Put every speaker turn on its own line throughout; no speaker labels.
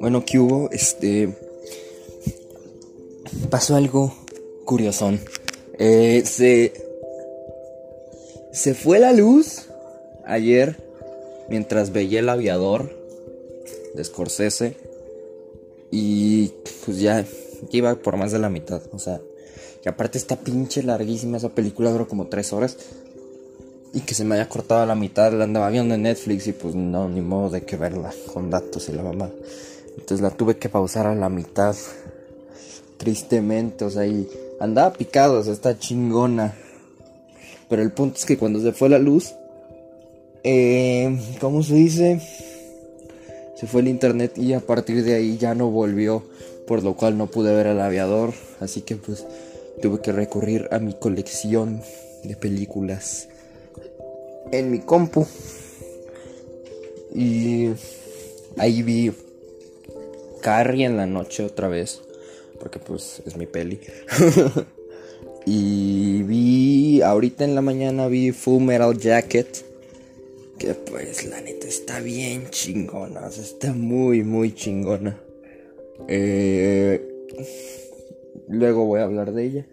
Bueno, ¿qué hubo? Este. Pasó algo curiosón. Eh, se. Se fue la luz ayer mientras veía el aviador de Scorsese. Y pues ya, iba por más de la mitad. O sea, que aparte está pinche larguísima esa película, duró como tres horas. Y que se me haya cortado a la mitad, la andaba viendo en Netflix y pues no, ni modo de que verla con datos y la mamá. Entonces la tuve que pausar a la mitad. Tristemente, o sea, y andaba picado, o sea, está chingona. Pero el punto es que cuando se fue la luz, eh, ¿cómo se dice? Se fue el internet y a partir de ahí ya no volvió, por lo cual no pude ver al aviador. Así que pues tuve que recurrir a mi colección de películas en mi compu. Y ahí vi Carrie en la noche otra vez. Porque pues es mi peli. y vi, ahorita en la mañana vi Full Metal Jacket. Que pues la neta está bien chingona. está muy, muy chingona. Eh, luego voy a hablar de ella.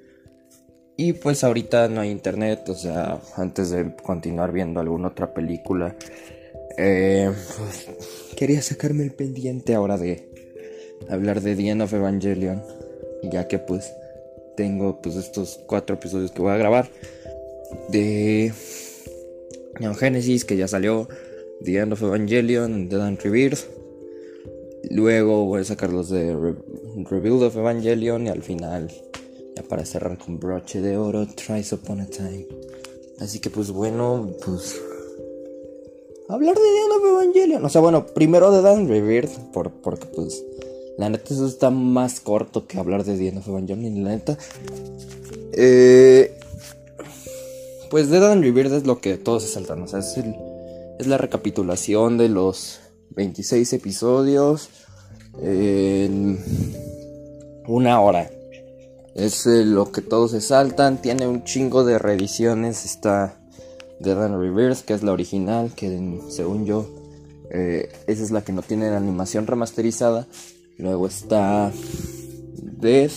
Y pues ahorita no hay internet, o sea, antes de continuar viendo alguna otra película, eh, pues, quería sacarme el pendiente ahora de hablar de The End of Evangelion, ya que pues tengo pues estos cuatro episodios que voy a grabar de Neon Genesis que ya salió, The End of Evangelion, The Dawn Rebirth. Luego voy a sacar los de Rebuild of Evangelion y al final, ya para cerrar con broche de oro, Tries Upon a Time. Así que pues bueno, pues hablar de End of Evangelion. O sea, bueno, primero de Dan Rebirth, por, porque pues la neta, eso está más corto que hablar de End of Evangelion. La neta, eh, pues Dead and Rebirth es lo que todos se saltan. O sea, es, es la recapitulación de los 26 episodios en una hora. Es eh, lo que todos se saltan. Tiene un chingo de reediciones. Está Dead and Rebirth, que es la original. Que según yo, eh, esa es la que no tiene la animación remasterizada. Luego está Death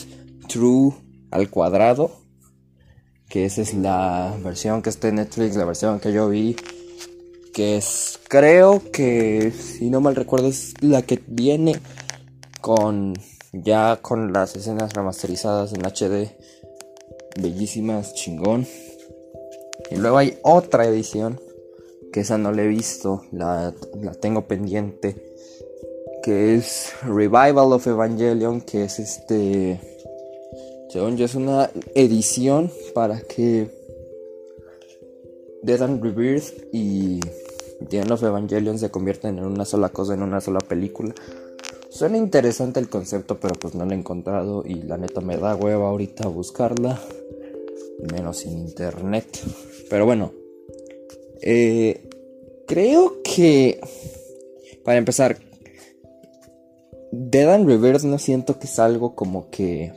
True al cuadrado. Que esa es la versión que está en Netflix, la versión que yo vi. Que es, creo que, si no mal recuerdo, es la que viene con ya con las escenas remasterizadas en HD. Bellísimas, chingón. Y luego hay otra edición, que esa no la he visto, la, la tengo pendiente que es Revival of Evangelion, que es este, según es una edición para que Dead and Rebirth y End of Evangelion se conviertan en una sola cosa, en una sola película. Suena interesante el concepto, pero pues no lo he encontrado y la neta me da hueva ahorita buscarla, menos sin internet. Pero bueno, eh, creo que para empezar, Dead and Reverse no siento que es algo como que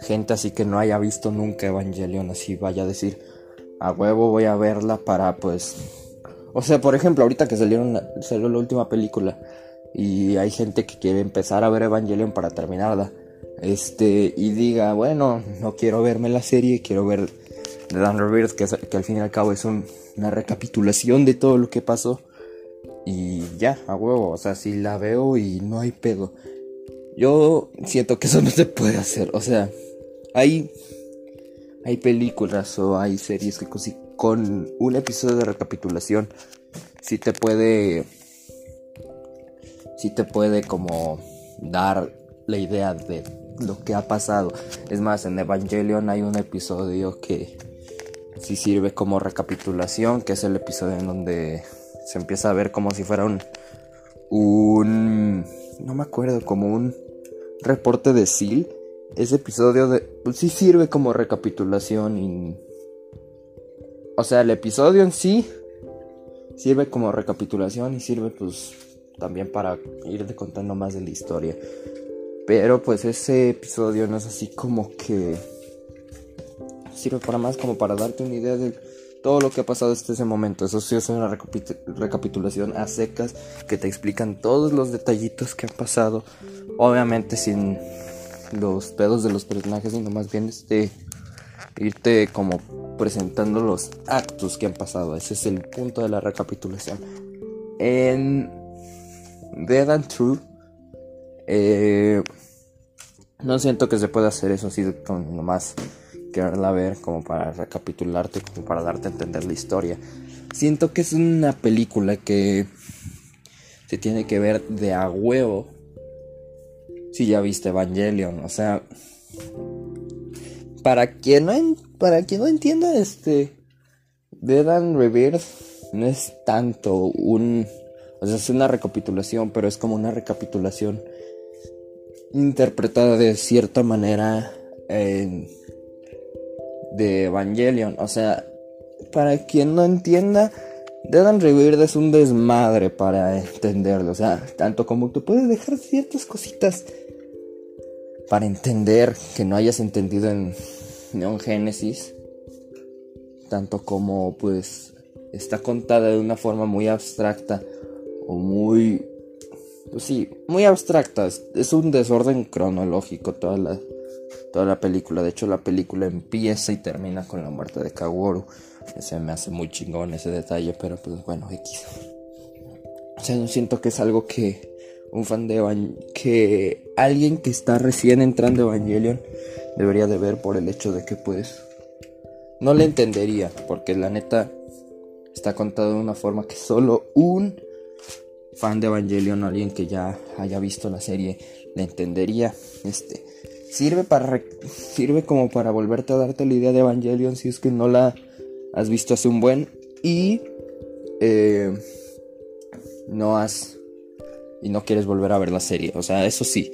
gente así que no haya visto nunca Evangelion así vaya a decir a huevo voy a verla para pues o sea por ejemplo ahorita que salieron salió la última película y hay gente que quiere empezar a ver Evangelion para terminarla este y diga bueno no quiero verme la serie quiero ver and Reverse que, que al fin y al cabo es una recapitulación de todo lo que pasó y ya, a huevo, o sea, si la veo y no hay pedo. Yo siento que eso no se puede hacer, o sea, hay hay películas o hay series que con un episodio de recapitulación sí te puede sí te puede como dar la idea de lo que ha pasado. Es más, en Evangelion hay un episodio que sí sirve como recapitulación, que es el episodio en donde se empieza a ver como si fuera un, un, no me acuerdo, como un reporte de SEAL. Ese episodio de, pues sí sirve como recapitulación y, o sea, el episodio en sí sirve como recapitulación y sirve pues también para ir contando más de la historia. Pero pues ese episodio no es así como que sirve para más como para darte una idea de todo lo que ha pasado hasta ese momento. Eso sí es una recapitulación a secas que te explican todos los detallitos que han pasado. Obviamente sin los pedos de los personajes, sino más bien este irte como presentando los actos que han pasado. Ese es el punto de la recapitulación. En Dead and True, eh, no siento que se pueda hacer eso así con nomás quererla ver como para recapitularte, como para darte a entender la historia. Siento que es una película que se tiene que ver de a huevo si ya viste Evangelion, o sea, para quien no para quien no entienda este Dead and Rebirth no es tanto un o sea, es una recapitulación, pero es como una recapitulación interpretada de cierta manera de Evangelion. O sea, para quien no entienda, Dead Rebirth es un desmadre para entenderlo. O sea, tanto como tú puedes dejar ciertas cositas para entender que no hayas entendido en Neon Genesis. Tanto como pues está contada de una forma muy abstracta o muy pues sí, muy abstracta. Es un desorden cronológico toda la, toda la película. De hecho, la película empieza y termina con la muerte de Kaworu. Se me hace muy chingón ese detalle, pero pues bueno, X. O sea, no siento que es algo que un fan de Evangelion, que alguien que está recién entrando a Evangelion debería de ver por el hecho de que pues no le entendería, porque la neta está contado de una forma que solo un fan de Evangelion, alguien que ya haya visto la serie, le entendería. Este sirve para sirve como para volverte a darte la idea de Evangelion si es que no la has visto hace un buen y eh, no has y no quieres volver a ver la serie. O sea, eso sí,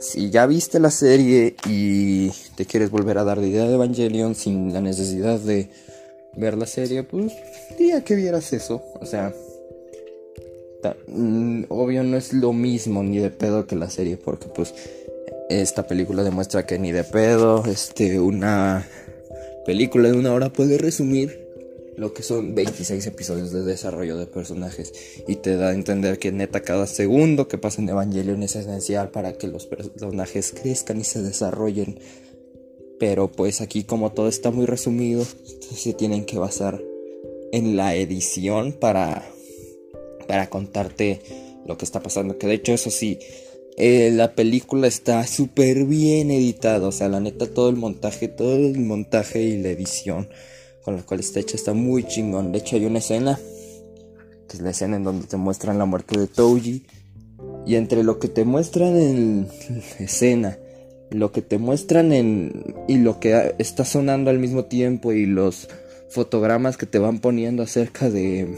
si ya viste la serie y te quieres volver a dar la idea de Evangelion sin la necesidad de ver la serie, pues diría que vieras eso. O sea, obvio no es lo mismo ni de pedo que la serie porque pues esta película demuestra que ni de pedo este una película de una hora puede resumir lo que son 26 episodios de desarrollo de personajes y te da a entender que neta cada segundo que pasa en Evangelion es esencial para que los personajes crezcan y se desarrollen. Pero pues aquí como todo está muy resumido se tienen que basar en la edición para para contarte lo que está pasando. Que de hecho, eso sí, eh, la película está súper bien editada. O sea, la neta, todo el montaje, todo el montaje y la edición con la cual está hecha está muy chingón. De hecho, hay una escena, que es la escena en donde te muestran la muerte de Touji. Y entre lo que te muestran en la escena, lo que te muestran en. y lo que está sonando al mismo tiempo, y los fotogramas que te van poniendo acerca de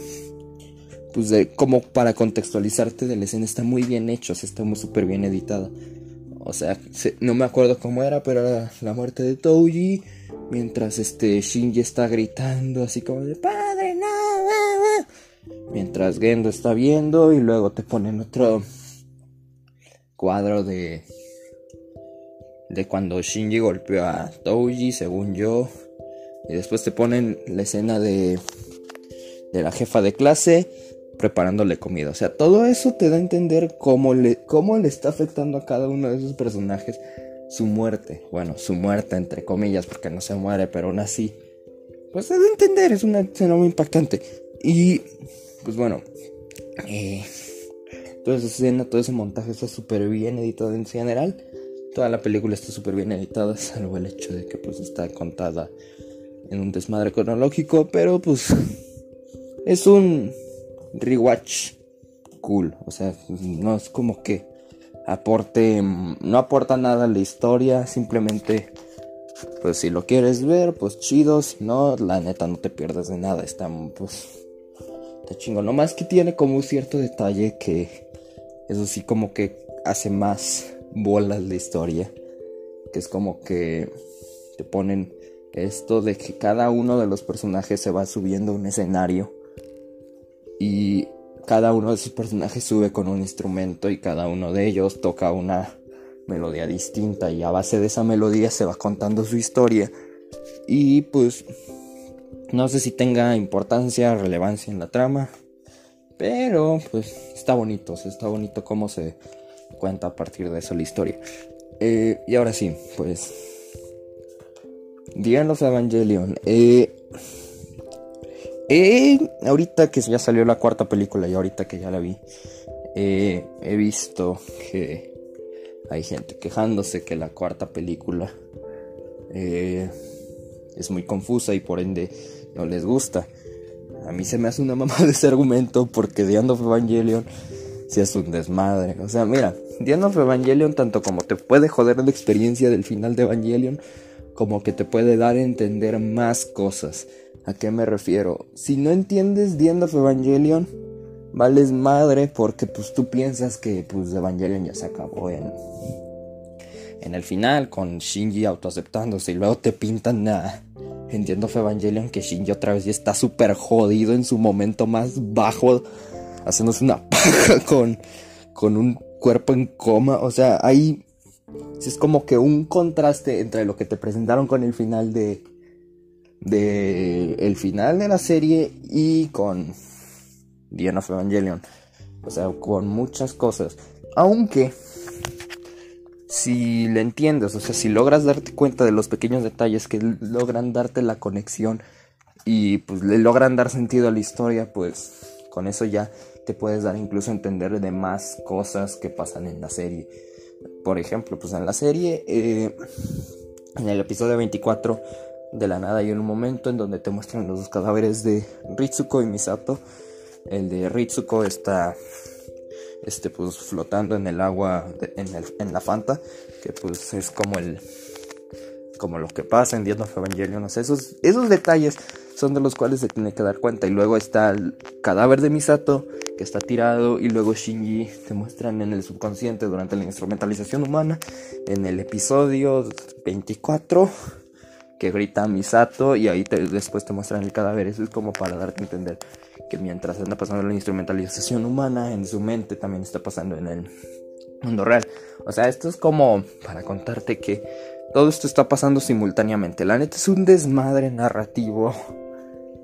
pues de, como para contextualizarte de la escena está muy bien hecho, o está muy súper bien editado. O sea, no me acuerdo cómo era, pero era la muerte de Touji. Mientras este Shinji está gritando así como de padre, no. Mientras Gendo está viendo y luego te ponen otro cuadro de de cuando Shinji golpeó a Touji, según yo. Y después te ponen la escena de de la jefa de clase preparándole comida. O sea, todo eso te da a entender cómo le, cómo le está afectando a cada uno de esos personajes su muerte. Bueno, su muerte entre comillas, porque no se muere, pero aún así. Pues te da a entender, es una escena muy impactante. Y, pues bueno, eh, toda esa escena, todo ese montaje está súper bien editado en general. Toda la película está súper bien editada, salvo el hecho de que pues está contada en un desmadre cronológico, pero pues es un rewatch cool. O sea, no es como que aporte, no aporta nada a la historia, simplemente, pues si lo quieres ver, pues chido, si no, la neta no te pierdes de nada, está, pues, está chingo. más que tiene como un cierto detalle que, eso sí, como que hace más bolas la historia, que es como que te ponen esto de que cada uno de los personajes se va subiendo a un escenario y cada uno de sus personajes sube con un instrumento y cada uno de ellos toca una melodía distinta y a base de esa melodía se va contando su historia y pues No sé si tenga importancia, relevancia en la trama. Pero pues está bonito, está bonito cómo se cuenta a partir de eso la historia. Eh, y ahora sí, pues... Of Evangelion. Eh, eh, ahorita que ya salió la cuarta película y ahorita que ya la vi, eh, he visto que hay gente quejándose que la cuarta película es muy confusa y por ende no les gusta. A mí se me hace una mamá de ese argumento porque The End of Evangelion si es un desmadre. O sea, mira, The End of Evangelion tanto como te puede joder la experiencia del final de Evangelion, como que te puede dar a entender más cosas. ¿A qué me refiero? Si no entiendes The End Evangelion, vales madre porque pues tú piensas que pues Evangelion ya se acabó en en el final con Shinji autoaceptándose y luego te pintan a Entiendo Evangelion que Shinji otra vez ya está súper jodido en su momento más bajo, haciéndose una paja con, con un cuerpo en coma. O sea, es como que un contraste entre lo que te presentaron con el final de, de el final de la serie y con The of Evangelion. O sea, con muchas cosas. Aunque si le entiendes, o sea, si logras darte cuenta de los pequeños detalles que logran darte la conexión y pues le logran dar sentido a la historia, pues con eso ya te puedes dar incluso a entender de más cosas que pasan en la serie. Por ejemplo, pues en la serie, eh, en el episodio 24, de la nada hay un momento en donde te muestran los cadáveres de Ritsuko y Misato. El de Ritsuko está este pues flotando en el agua en, el, en, la Fanta que pues es como el como lo que pasa en The of Evangelion no esos, esos detalles son de los cuales se tiene que dar cuenta y luego está el cadáver de Misato que está tirado y luego Shinji te muestran en el subconsciente durante la instrumentalización humana en el episodio 24 que grita Misato y ahí después te muestran el cadáver eso es como para darte a entender que mientras anda pasando la instrumentalización humana, en su mente también está pasando en el mundo real. O sea, esto es como para contarte que todo esto está pasando simultáneamente. La neta es un desmadre narrativo.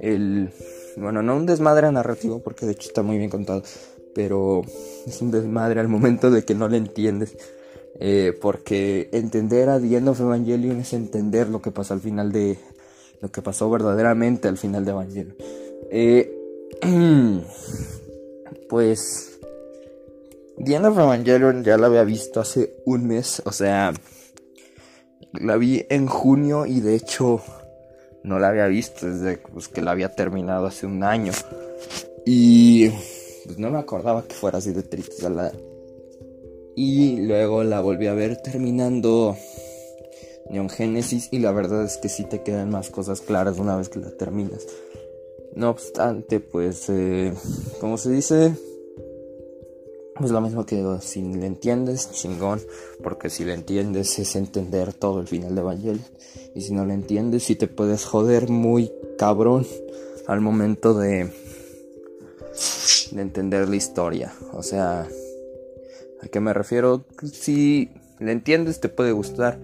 El. Bueno, no un desmadre narrativo, porque de hecho está muy bien contado. Pero es un desmadre al momento de que no le entiendes. Eh, porque entender a The End of Evangelion es entender lo que pasó al final de. Lo que pasó verdaderamente al final de Evangelion. Eh, pues Diana Evangelion ya la había visto hace un mes, o sea, la vi en junio y de hecho no la había visto desde pues, que la había terminado hace un año. Y pues no me acordaba que fuera así de triste. Y luego la volví a ver terminando Neon Genesis y la verdad es que sí te quedan más cosas claras una vez que la terminas. No obstante, pues, eh, como se dice, pues lo mismo que si le entiendes, chingón, porque si le entiendes es entender todo el final de Evangelion. Y si no le entiendes, sí te puedes joder muy cabrón al momento de, de entender la historia. O sea, ¿a qué me refiero? Si le entiendes, te puede gustar.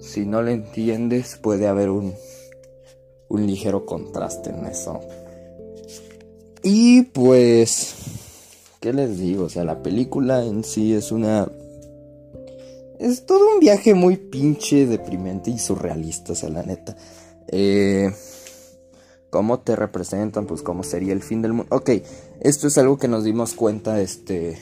Si no le entiendes, puede haber un un ligero contraste en eso. Y pues, ¿qué les digo? O sea, la película en sí es una... Es todo un viaje muy pinche, deprimente y surrealista, o sea, la neta. Eh, ¿Cómo te representan? Pues cómo sería el fin del mundo. Ok, esto es algo que nos dimos cuenta, este...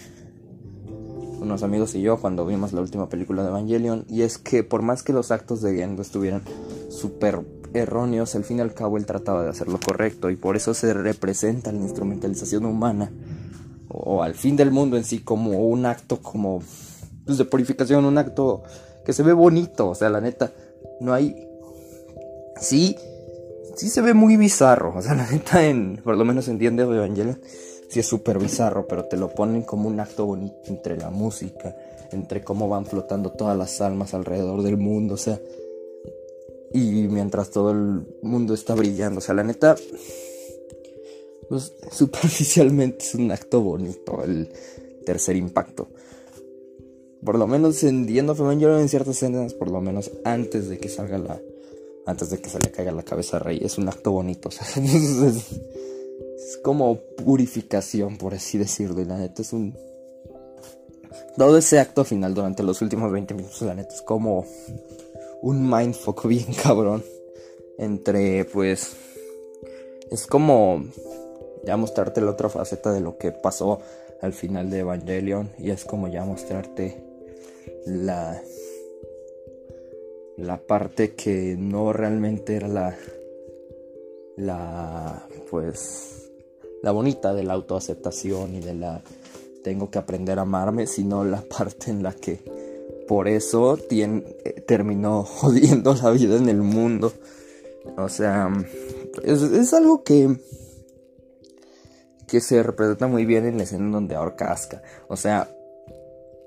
Unos amigos y yo cuando vimos la última película de Evangelion. Y es que por más que los actos de Gendo estuvieran súper erróneos, al fin y al cabo él trataba de hacer lo correcto y por eso se representa la instrumentalización humana o, al fin del mundo en sí como un acto como pues, de purificación, un acto que se ve bonito, o sea, la neta, no hay... Sí, sí se ve muy bizarro, o sea, la neta, en, por lo menos entiende Evangelion, sí es súper bizarro, pero te lo ponen como un acto bonito entre la música, entre cómo van flotando todas las almas alrededor del mundo, o sea, y mientras todo el mundo está brillando. O sea, la neta, pues superficialmente es un acto bonito el tercer impacto. Por lo menos en The End of en ciertas escenas, por lo menos antes de que salga la antes de que se le caiga la cabeza a Rey. Es un acto bonito, es, como purificación, por así decirlo. Y la neta es un. Todo ese acto final durante los últimos 20 minutos, la neta es como un mindfuck bien cabrón. Entre, pues. Es como ya mostrarte la otra faceta de lo que pasó al final de Evangelion. Y es como ya mostrarte la la parte que no realmente era la la pues la bonita de la autoaceptación y de la tengo que aprender a amarme, sino la parte en la que por eso terminó jodiendo la vida en el mundo. O sea, es, algo que que se representa muy bien en la escena donde ahorca Asuka. O sea,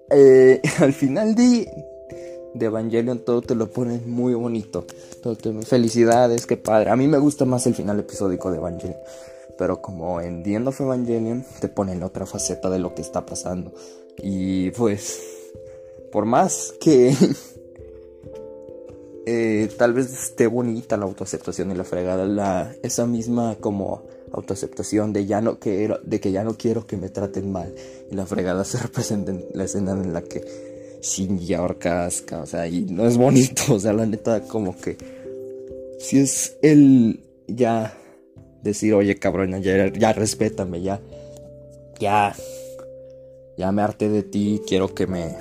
eh, al final de de Evangelion todo te lo ponen muy bonito. Todo te... Felicidades, qué padre. A mí me gusta más el final episódico de Evangelion. Pero como en The End of Evangelion te ponen otra faceta de lo que está pasando. Y pues, por más que eh, tal vez esté bonita la autoaceptación y la fregada, la, esa misma como autoaceptación de ya no quiero, de que ya no quiero que me traten mal y la fregada se representa en la escena en la que Shinji ahorca o sea, y no es bonito, o sea, la neta, como que si es el ya decir, oye, cabrón, ya, ya respétame, ya, ya, ya me harté de ti, quiero que me,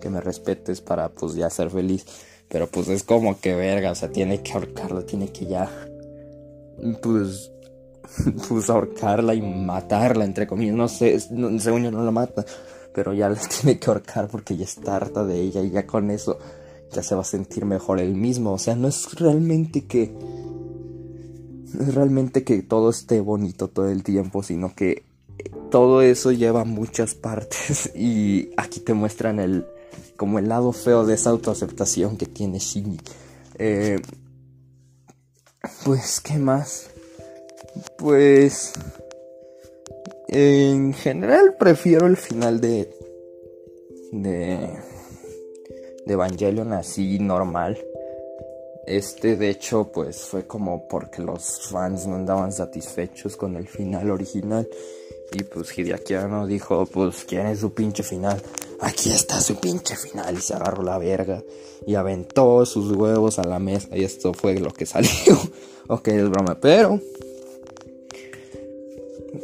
que me respetes para, pues, ya ser feliz. Pero, pues, es como que verga, o sea, tiene que ahorcarla, tiene que ya, pues, pues, ahorcarla y matarla, entre comillas, no sé, según yo no la mata pero ya la tiene que ahorcar porque ya está harta de ella y ya con eso ya se va a sentir mejor él mismo. O sea, no es realmente que. No es realmente que todo esté bonito todo el tiempo, sino que todo eso lleva muchas partes y aquí te muestran el como el lado feo de esa autoaceptación que tiene Shinji. Eh, pues, ¿qué más? Pues en general prefiero el final de de de Evangelion así normal. Este de hecho pues fue como porque los fans no andaban satisfechos con el final original y pues Hideaki no dijo pues quién es su pinche final. Aquí está su pinche final y se agarró la verga y aventó sus huevos a la mesa y esto fue lo que salió. ok, es broma, pero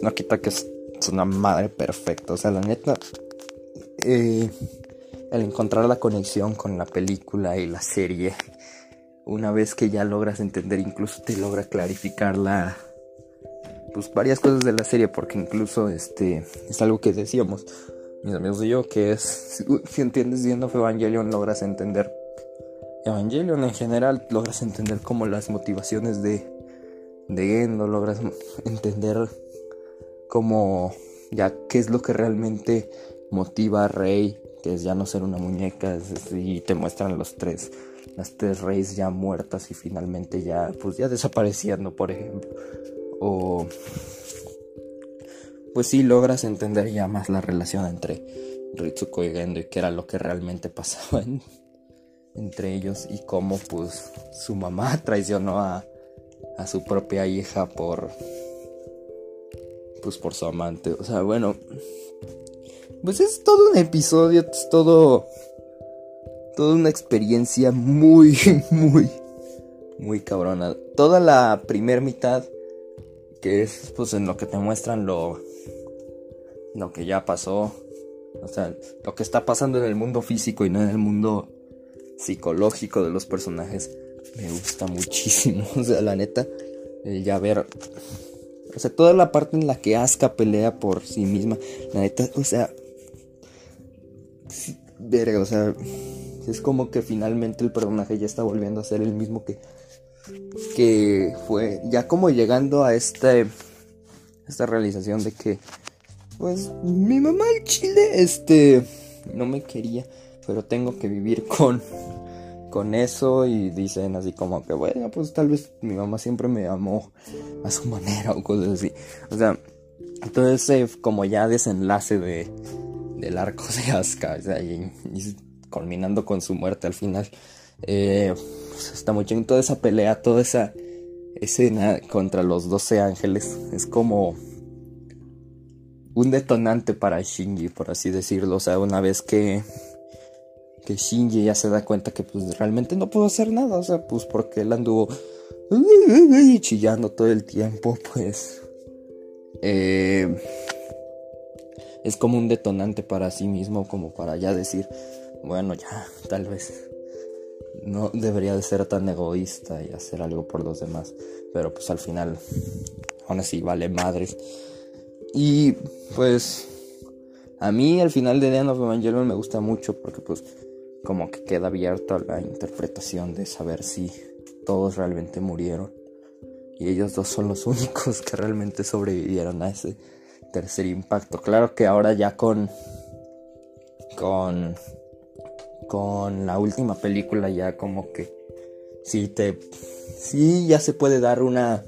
no quita que es una madre perfecta. O sea, la neta, eh, el encontrar la conexión con la película y la serie, una vez que ya logras entender, incluso te logra clarificar la, pues varias cosas de la serie, porque incluso este es algo que decíamos mis amigos y yo, que es si, entiendes viendo Evangelion logras entender Evangelion en general, logras entender como las motivaciones de de Endo, logras entender como ya qué es lo que realmente motiva a Rey, que es ya no ser una muñeca, y te muestran los tres, las tres Reyes ya muertas y finalmente ya, pues ya desapareciendo, por ejemplo. O, pues sí logras entender ya más la relación entre Ritsuko y Gendo y qué era lo que realmente pasaba entre ellos y cómo pues su mamá traicionó a, a su propia hija por pues por su amante. O sea, bueno, pues es todo un episodio, es todo, toda una experiencia muy, muy, muy cabrona. Toda la primer mitad, que es pues en lo que te muestran lo, lo que ya pasó. O sea, lo que está pasando en el mundo físico y no en el mundo psicológico de los personajes. Me gusta muchísimo. O sea, la neta, el ya ver o sea, toda la parte en la que Asuka pelea por sí misma. La neta, o sea. verga, o sea. Es como que finalmente el personaje ya está volviendo a ser el mismo que. Que fue. Ya como llegando a este. Esta realización de que. Pues mi mamá en Chile, este. No me quería. Pero tengo que vivir con con eso y dicen así como que bueno pues tal vez mi mamá siempre me amó a su manera o cosas así o sea entonces como ya desenlace de del arco de Asuka o sea, y, culminando con su muerte al final Eh, pues, está muy chido. Toda esa pelea, toda esa escena contra los 12 ángeles es como un detonante para Shinji, por así decirlo. O sea, una vez que, que Shinji ya se da cuenta que pues realmente no pudo hacer nada. O sea, pues porque él anduvo chillando todo el tiempo, pues... Eh, es como un detonante para sí mismo, como para ya decir, bueno, ya, tal vez no debería de ser tan egoísta y hacer algo por los demás. Pero pues al final, aún así, vale madres. Y pues a mí al final de End of Evangelion me gusta mucho porque pues como que queda abierto a la interpretación de saber si todos realmente murieron. Y ellos dos son los únicos que realmente sobrevivieron a ese tercer impacto. Claro que ahora ya con con con la última película ya como que sí te sí ya se puede dar una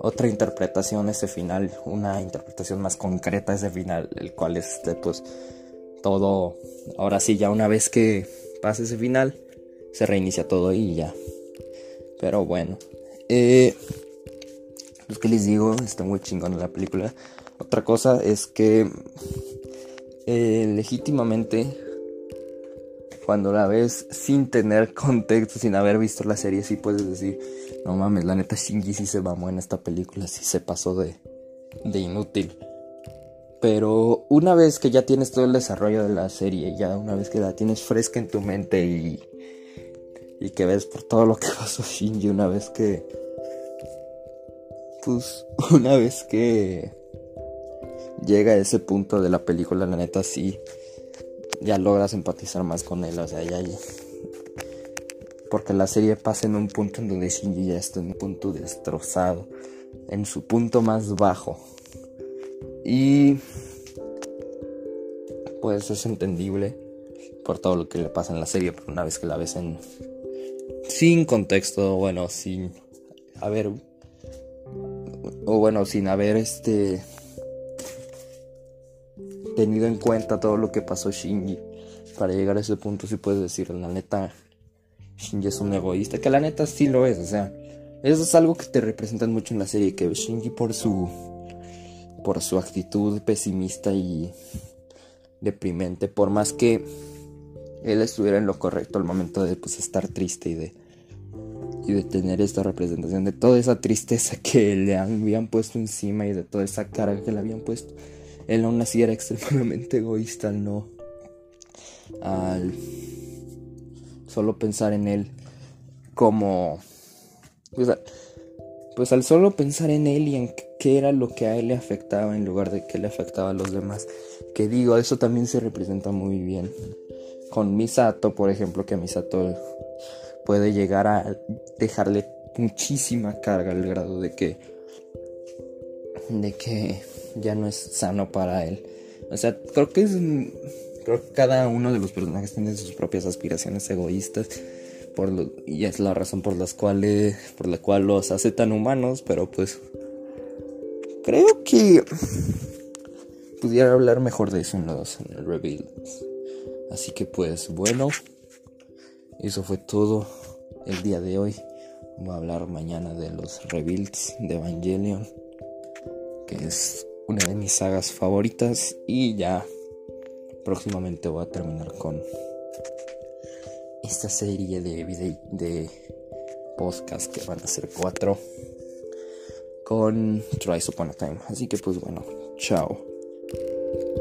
otra interpretación ese final, una interpretación más concreta ese final, el cual es este, pues todo ahora sí ya una vez que pasa ese final se reinicia todo y ya. Pero bueno, eh, lo que les digo, está muy chingón la película. Otra cosa es que eh, legítimamente cuando la ves sin tener contexto, sin haber visto la serie, sí puedes decir, no mames, la neta Shinji sí se mamó en esta película, sí se pasó de, de inútil. Pero una vez que ya tienes todo el desarrollo de la serie, ya una vez que la tienes fresca en tu mente y, y que ves por todo lo que pasó Shinji, una vez que... Pues una vez que llega a ese punto de la película, la neta sí ya logras empatizar más con él, o sea, ya, porque la serie pasa en un punto en donde Shinji ya está en un punto destrozado, en su punto más bajo. Y pues es entendible por todo lo que le pasa en la serie, pero una vez que la ves en sin contexto, bueno, sin haber o bueno, sin haber este tenido en cuenta todo lo que pasó Shinji. Para llegar a ese punto, si puedes decir, la neta, Shinji es un egoísta, que la neta sí lo es, o sea, eso es algo que te representan mucho en la serie, que Shinji por su por su actitud pesimista y deprimente, por más que él estuviera en lo correcto al momento de pues estar triste y de y de tener esta representación de toda esa tristeza que le habían puesto encima y de toda esa carga que le habían puesto él aún así era extremadamente egoísta al no. al solo pensar en él como. Pues, pues, al solo pensar en él y en qué era lo que a él le afectaba en lugar de qué le afectaba a los demás. Que digo, eso también se representa muy bien. Con Misato, por ejemplo, que Misato puede llegar a dejarle muchísima carga al grado de que. de que ya no es sano para él. O sea, creo que es. Creo que cada uno de los personajes tiene sus propias aspiraciones egoístas. Por y es la razón por las cuales. Por la cual los hace tan humanos. Pero pues. Creo que. Pudiera hablar mejor de eso en los en el reveal. Así que pues bueno. Eso fue todo el día de hoy. Voy a hablar mañana de los rebuilds de Evangelion. Que es una de mis sagas favoritas y ya próximamente voy a terminar con esta serie de, video, de podcast que van a ser cuatro con Tries Upon a Time. Así que pues bueno, chao. Thank you.